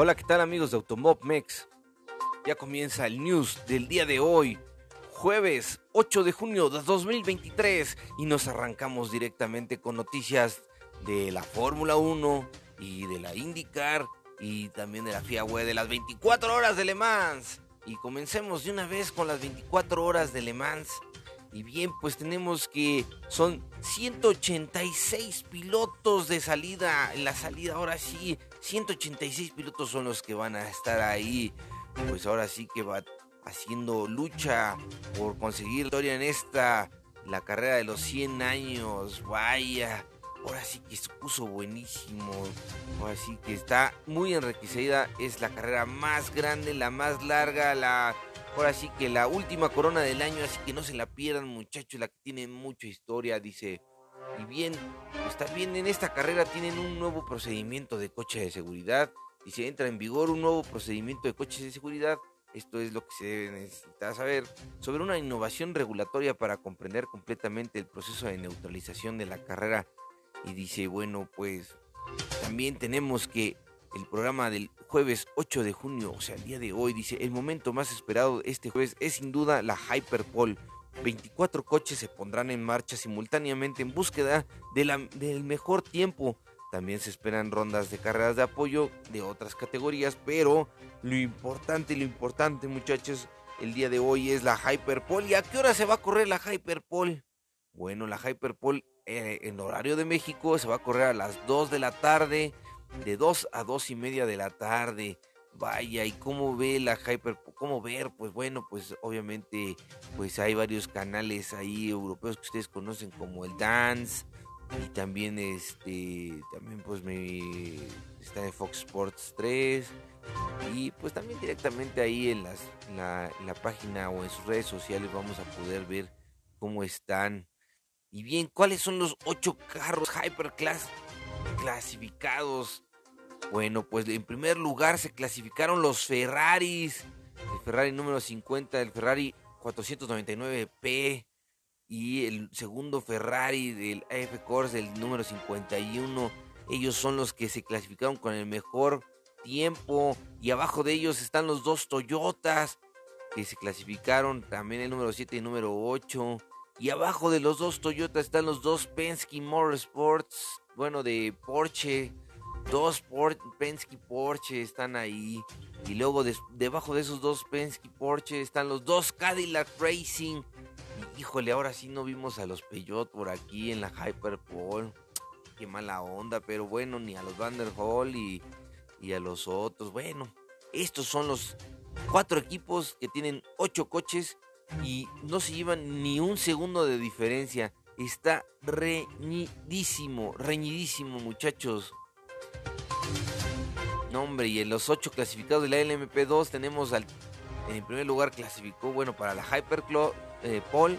Hola, ¿qué tal amigos de Automob Mex? Ya comienza el news del día de hoy, jueves 8 de junio de 2023 y nos arrancamos directamente con noticias de la Fórmula 1 y de la IndyCar y también de la FIA Web de las 24 horas de Le Mans. Y comencemos de una vez con las 24 horas de Le Mans. Y bien, pues tenemos que son 186 pilotos de salida. En la salida, ahora sí, 186 pilotos son los que van a estar ahí. Pues ahora sí que va haciendo lucha por conseguir victoria en esta, la carrera de los 100 años. Vaya, ahora sí que se puso buenísimo. Ahora sí que está muy enriquecida. Es la carrera más grande, la más larga, la Ahora sí que la última corona del año, así que no se la pierdan muchachos, la que tiene mucha historia, dice. Y bien, está bien, en esta carrera tienen un nuevo procedimiento de coche de seguridad y se entra en vigor un nuevo procedimiento de coches de seguridad. Esto es lo que se debe necesitar saber sobre una innovación regulatoria para comprender completamente el proceso de neutralización de la carrera. Y dice, bueno, pues también tenemos que el programa del jueves 8 de junio, o sea, el día de hoy, dice, el momento más esperado este jueves es sin duda la Hyperpole. 24 coches se pondrán en marcha simultáneamente en búsqueda del mejor tiempo. También se esperan rondas de carreras de apoyo de otras categorías, pero lo importante, lo importante muchachos, el día de hoy es la Hyperpole. ¿Y a qué hora se va a correr la Hyperpole? Bueno, la Hyperpole eh, en horario de México se va a correr a las 2 de la tarde de 2 a 2 y media de la tarde. Vaya, ¿y cómo ve la Hyper? ¿Cómo ver? Pues bueno, pues obviamente pues hay varios canales ahí europeos que ustedes conocen como el Dance y también este también pues me está en Fox Sports 3 y pues también directamente ahí en, las, la, la página o en sus redes sociales vamos a poder ver cómo están. Y bien, ¿cuáles son los ocho carros Hyperclass clasificados. Bueno, pues en primer lugar se clasificaron los Ferraris. El Ferrari número 50, el Ferrari 499P. Y el segundo Ferrari del AF Corse, el número 51. Ellos son los que se clasificaron con el mejor tiempo. Y abajo de ellos están los dos Toyotas que se clasificaron. También el número 7 y el número 8. Y abajo de los dos Toyotas están los dos Penske Motorsports bueno, de Porsche. Dos Penske Porsche están ahí. Y luego debajo de esos dos Penske Porsche están los dos Cadillac Racing. Y, híjole, ahora sí no vimos a los Peugeot por aquí en la Hyperpole. Qué mala onda, pero bueno, ni a los Vanderhall y, y a los otros. Bueno, estos son los cuatro equipos que tienen ocho coches y no se llevan ni un segundo de diferencia. Está reñidísimo, reñidísimo, muchachos. No, hombre, y en los ocho clasificados de la LMP2 tenemos al. En primer lugar clasificó, bueno, para la Hyperclaw eh, Paul,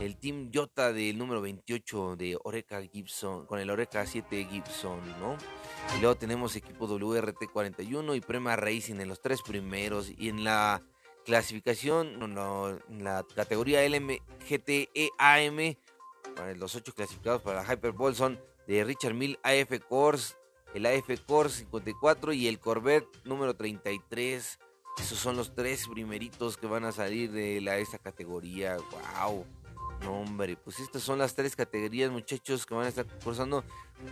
el Team Jota del número 28 de Oreca Gibson, con el Oreca 7 Gibson, ¿no? Y luego tenemos equipo WRT41 y Prema Racing en los tres primeros. Y en la clasificación, en la categoría LMGTEAM, los ocho clasificados para la Hyperball son de Richard Mill AF Course, el AF Course 54 y el Corvette número 33. Esos son los tres primeritos que van a salir de la, esta categoría. ¡Wow! No, hombre, pues estas son las tres categorías, muchachos, que van a estar cursando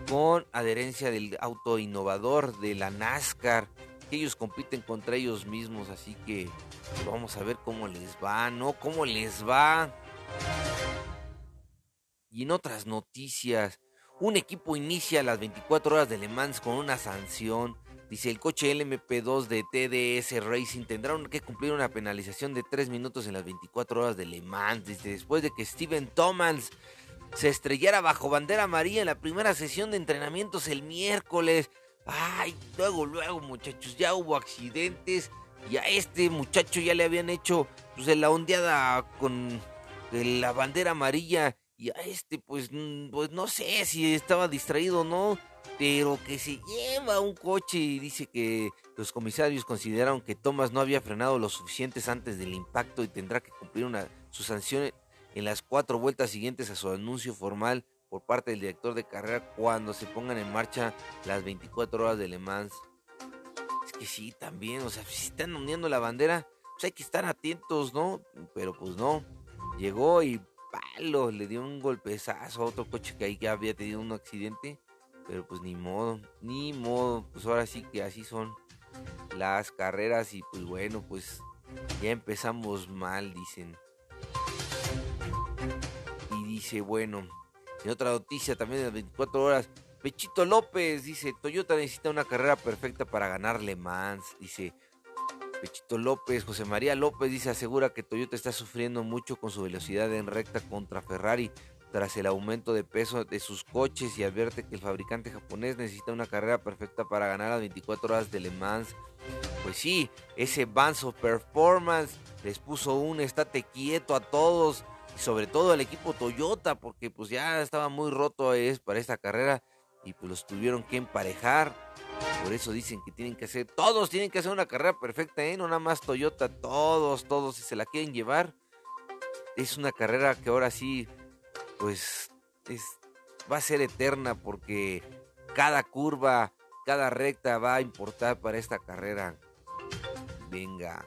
con adherencia del auto innovador de la NASCAR. ellos compiten contra ellos mismos, así que vamos a ver cómo les va, ¿no? ¿Cómo les va? Y en otras noticias, un equipo inicia las 24 horas de Le Mans con una sanción. Dice el coche LMP2 de TDS Racing tendrá que cumplir una penalización de 3 minutos en las 24 horas de Le Mans. Dice después de que Steven Thomas se estrellara bajo bandera amarilla en la primera sesión de entrenamientos el miércoles. Ay, luego, luego, muchachos, ya hubo accidentes. Y a este muchacho ya le habían hecho pues, la ondeada con la bandera amarilla y a este, pues, pues no sé si estaba distraído o no, pero que se lleva un coche y dice que los comisarios consideraron que Thomas no había frenado lo suficientes antes del impacto y tendrá que cumplir una, su sanción en las cuatro vueltas siguientes a su anuncio formal por parte del director de carrera cuando se pongan en marcha las 24 horas de Le Mans. que sí, también, o sea, si están uniendo la bandera, pues hay que estar atentos, ¿no? Pero pues no, llegó y palo, le dio un golpezazo a otro coche que ahí ya había tenido un accidente, pero pues ni modo, ni modo, pues ahora sí que así son las carreras y pues bueno, pues ya empezamos mal, dicen. Y dice, bueno, en otra noticia también de las 24 horas, Pechito López dice, Toyota necesita una carrera perfecta para ganar Le Mans. Dice, Pechito López, José María López dice, asegura que Toyota está sufriendo mucho con su velocidad en recta contra Ferrari tras el aumento de peso de sus coches y advierte que el fabricante japonés necesita una carrera perfecta para ganar las 24 horas de Le Mans. Pues sí, ese Banzo Performance les puso un estate quieto a todos y sobre todo al equipo Toyota porque pues ya estaba muy roto para esta carrera y pues los tuvieron que emparejar. Por eso dicen que tienen que hacer, todos tienen que hacer una carrera perfecta, ¿eh? no nada más Toyota, todos, todos, si se la quieren llevar. Es una carrera que ahora sí, pues, es, va a ser eterna porque cada curva, cada recta va a importar para esta carrera. Venga.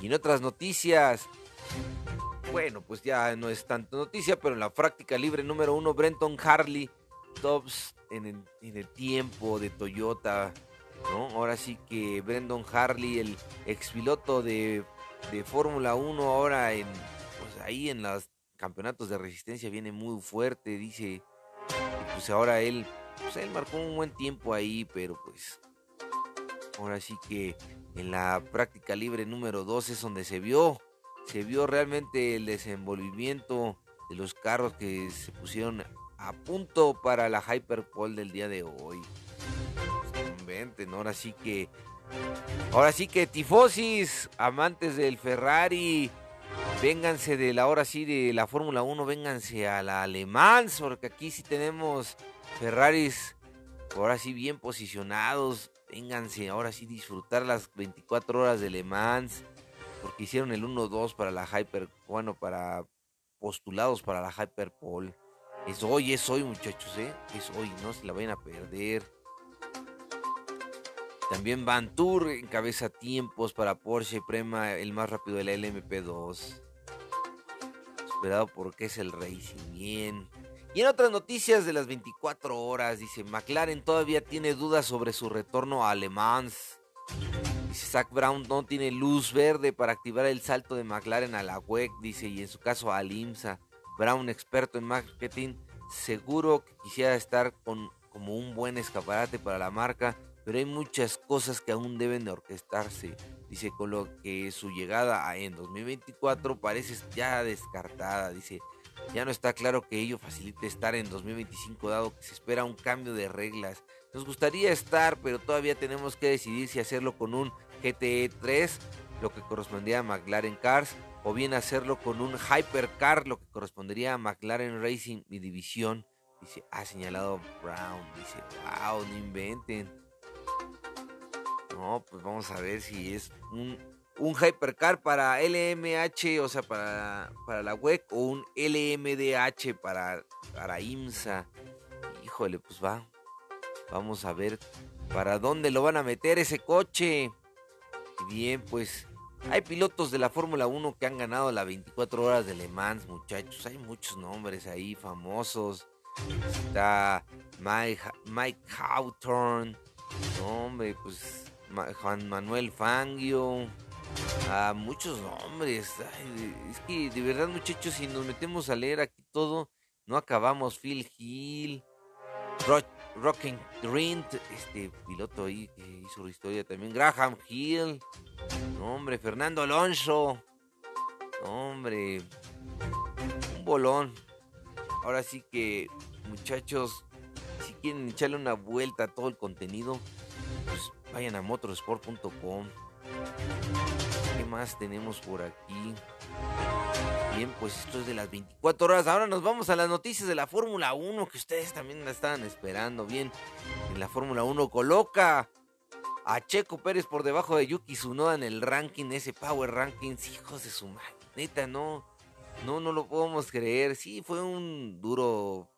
Y en otras noticias, bueno, pues ya no es tanto noticia, pero en la práctica libre número uno, Brenton Harley, tops en el, tiempo de Toyota, ¿no? Ahora sí que Brenton Harley, el expiloto de, de Fórmula 1, ahora en, pues ahí en los campeonatos de resistencia viene muy fuerte, dice, pues ahora él, pues él marcó un buen tiempo ahí, pero pues ahora sí que en la práctica libre número 2 es donde se vio se vio realmente el desenvolvimiento de los carros que se pusieron a punto para la Hyperpole del día de hoy. ¿no? Ahora sí que. Ahora sí que tifosis, amantes del Ferrari, vénganse de la hora sí de la Fórmula 1, vénganse a la Alemán, porque aquí sí tenemos Ferraris ahora sí bien posicionados. Vénganse ahora sí disfrutar las 24 horas de Le Mans porque hicieron el 1-2 para la Hyper, bueno, para postulados para la Hyperpole. Es hoy, es hoy, muchachos, ¿eh? Es hoy, no se la vayan a perder. También Van Tour encabeza tiempos para Porsche Prema, el más rápido de la LMP2. Esperado porque es el Racing bien. Y en otras noticias de las 24 horas, dice McLaren todavía tiene dudas sobre su retorno a Le Mans. Dice Zach Brown no tiene luz verde para activar el salto de McLaren a la WEC, dice, y en su caso al IMSA. Brown, experto en marketing, seguro que quisiera estar con, como un buen escaparate para la marca, pero hay muchas cosas que aún deben de orquestarse. Dice, con lo que su llegada en 2024 parece ya descartada. Dice, ya no está claro que ello facilite estar en 2025 dado que se espera un cambio de reglas. Nos gustaría estar, pero todavía tenemos que decidir si hacerlo con un GTE 3, lo que correspondería a McLaren Cars, o bien hacerlo con un Hypercar, lo que correspondería a McLaren Racing y división. Dice, ha señalado Brown. Dice, wow, no inventen. No, pues vamos a ver si es un, un Hypercar para LMH, o sea, para, para la WEC, o un LMDH para, para IMSA. Híjole, pues va, Vamos a ver para dónde lo van a meter ese coche. Bien, pues hay pilotos de la Fórmula 1 que han ganado la 24 horas de Le Mans, muchachos. Hay muchos nombres ahí famosos. Está Mike, Mike Hawthorne. pues Juan Manuel Fangio. Ah, muchos nombres. es que de verdad, muchachos, si nos metemos a leer aquí todo, no acabamos. Phil Hill, Rocking Green, este piloto ahí que hizo la historia también. Graham Hill, hombre, Fernando Alonso, hombre, un bolón. Ahora sí que, muchachos, si quieren echarle una vuelta a todo el contenido, pues vayan a motorsport.com. ¿Qué más tenemos por aquí? Bien, pues esto es de las 24 horas. Ahora nos vamos a las noticias de la Fórmula 1 que ustedes también la estaban esperando. Bien, en la Fórmula 1 coloca a Checo Pérez por debajo de Yuki Tsunoda en el ranking, ese Power Rankings. Hijos de su madre, neta, no, no, no lo podemos creer. Sí, fue un duro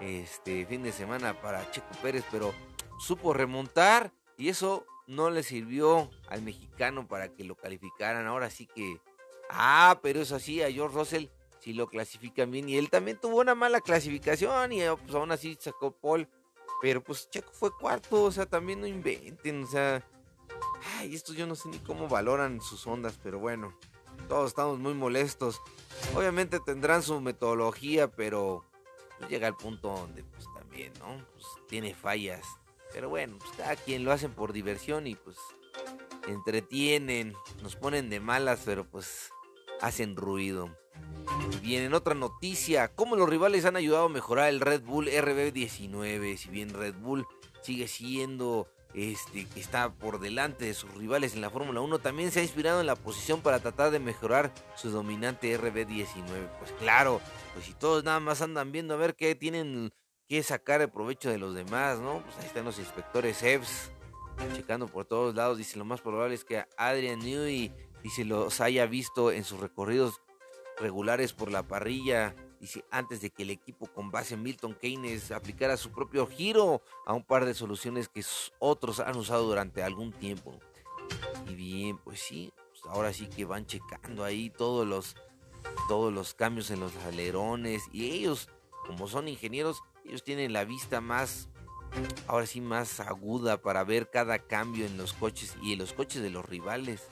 este fin de semana para Checo Pérez, pero supo remontar y eso no le sirvió al mexicano para que lo calificaran. Ahora sí que, ah, pero eso sí, a George Russell sí lo clasifican bien y él también tuvo una mala clasificación y pues aún así sacó Paul. Pero pues Checo fue cuarto, o sea, también no inventen, o sea, ay, esto yo no sé ni cómo valoran sus ondas, pero bueno, todos estamos muy molestos. Obviamente tendrán su metodología, pero pues, llega al punto donde pues también, ¿no? Pues tiene fallas. Pero bueno, pues cada quien lo hacen por diversión y pues entretienen, nos ponen de malas, pero pues hacen ruido. Bien, en otra noticia, cómo los rivales han ayudado a mejorar el Red Bull RB19. Si bien Red Bull sigue siendo este, está por delante de sus rivales en la Fórmula 1, también se ha inspirado en la posición para tratar de mejorar su dominante RB19. Pues claro, pues si todos nada más andan viendo a ver qué tienen que sacar el provecho de los demás, ¿no? Pues ahí están los inspectores EVS checando por todos lados. Dice lo más probable es que Adrian Newey dice los haya visto en sus recorridos regulares por la parrilla dice, antes de que el equipo con base Milton Keynes aplicara su propio giro a un par de soluciones que otros han usado durante algún tiempo. Y bien, pues sí, pues ahora sí que van checando ahí todos los, todos los cambios en los alerones y ellos, como son ingenieros, ellos tienen la vista más, ahora sí, más aguda para ver cada cambio en los coches y en los coches de los rivales.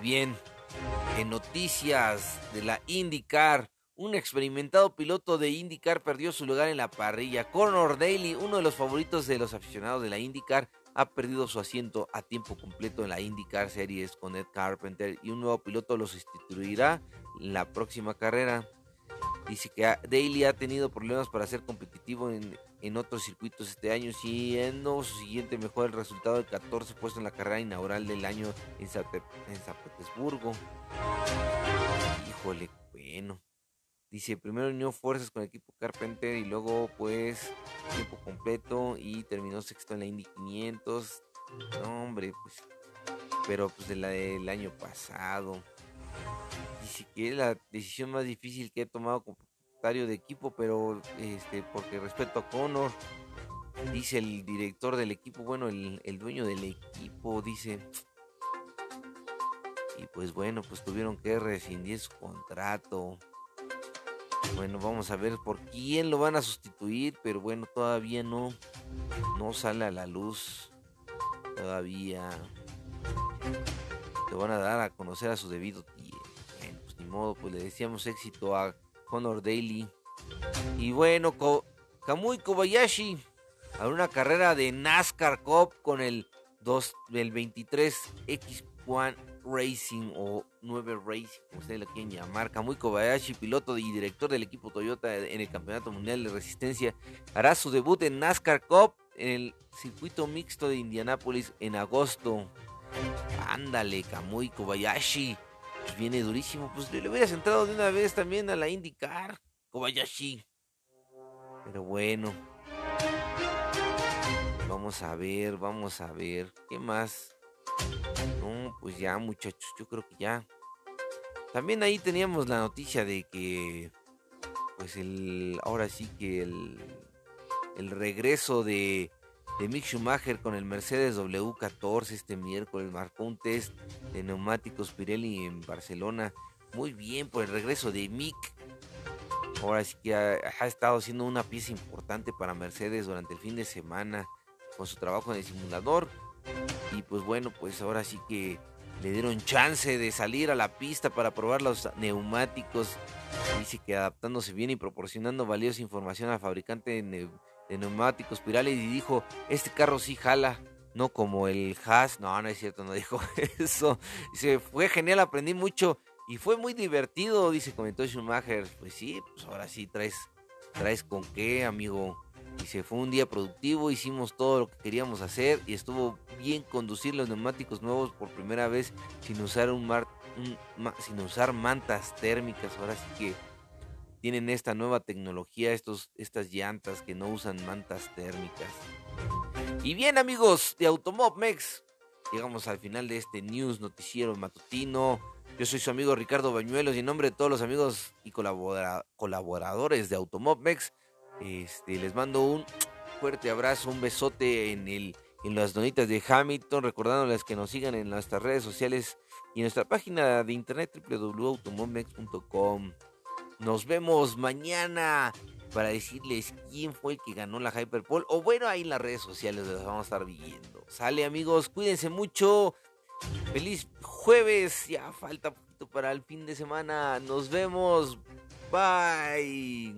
Bien, en noticias de la IndyCar, un experimentado piloto de IndyCar perdió su lugar en la parrilla. Conor Daly, uno de los favoritos de los aficionados de la IndyCar, ha perdido su asiento a tiempo completo en la IndyCar Series con Ed Carpenter y un nuevo piloto lo sustituirá en la próxima carrera. Dice que Daly ha tenido problemas para ser competitivo en, en otros circuitos este año, siendo su siguiente mejor el resultado de 14 puestos en la carrera inaugural del año en San, Petersburgo. Híjole, bueno. Dice, primero unió fuerzas con el equipo Carpenter y luego pues tiempo completo y terminó sexto en la Indy 500. No, hombre, pues, pero pues de la del año pasado dice que es la decisión más difícil que he tomado como de equipo, pero este, porque respeto a Connor, dice el director del equipo, bueno, el, el dueño del equipo, dice, y pues bueno, pues tuvieron que rescindir su contrato. Bueno, vamos a ver por quién lo van a sustituir, pero bueno, todavía no, no sale a la luz. Todavía te van a dar a conocer a su debido tiempo modo, pues le decíamos éxito a Conor Daly. Y bueno, Kamui Kobayashi a una carrera de NASCAR Cup con el, 2, el 23X1 Racing o 9 Racing, como ustedes lo quieren llamar. Kamui Kobayashi, piloto y director del equipo Toyota en el Campeonato Mundial de Resistencia, hará su debut en NASCAR Cup en el circuito mixto de Indianápolis en agosto. Ándale, Kamui Kobayashi pues viene durísimo. Pues le, hubieras entrado de una vez también a la IndyCar, Kobayashi. Pero bueno. Vamos a ver, vamos a ver. ¿Qué más? No, pues ya muchachos, yo creo que ya. También ahí teníamos la noticia de que, pues el, ahora sí que el, el regreso de de Mick Schumacher con el Mercedes W14 este miércoles. Marcó un test de neumáticos Pirelli en Barcelona. Muy bien por el regreso de Mick. Ahora sí que ha, estado siendo una pieza importante para Mercedes durante el fin de semana con su trabajo en el simulador. Y pues bueno, pues ahora sí que le dieron chance de salir a la pista para probar los neumáticos. Dice que adaptándose bien y proporcionando valiosa información al fabricante de de neumáticos pirales y dijo, este carro sí jala, no como el Haas. No, no es cierto, no dijo eso. Dice, fue genial, aprendí mucho y fue muy divertido, dice, comentó Schumacher. Pues sí, pues ahora sí traes, traes con qué, amigo. Dice, fue un día productivo, hicimos todo lo que queríamos hacer y estuvo bien conducir los neumáticos nuevos por primera vez sin usar un, mar, sin usar mantas térmicas. Ahora sí que tienen esta nueva tecnología, estos, estas llantas que no usan mantas térmicas. Y bien amigos de Automobmex, llegamos al final de este news noticiero matutino. Yo soy su amigo Ricardo Bañuelos y en nombre de todos los amigos y colaboradores de Automobmex, Este, les mando un fuerte abrazo, un besote en el en las donitas de Hamilton, recordándoles que nos sigan en nuestras redes sociales y en nuestra página de internet www.automomex.com. Nos vemos mañana para decirles quién fue el que ganó la Hyperpole. O bueno, ahí en las redes sociales las vamos a estar viendo. Sale amigos, cuídense mucho. Feliz jueves, ya falta poquito para el fin de semana. Nos vemos. Bye.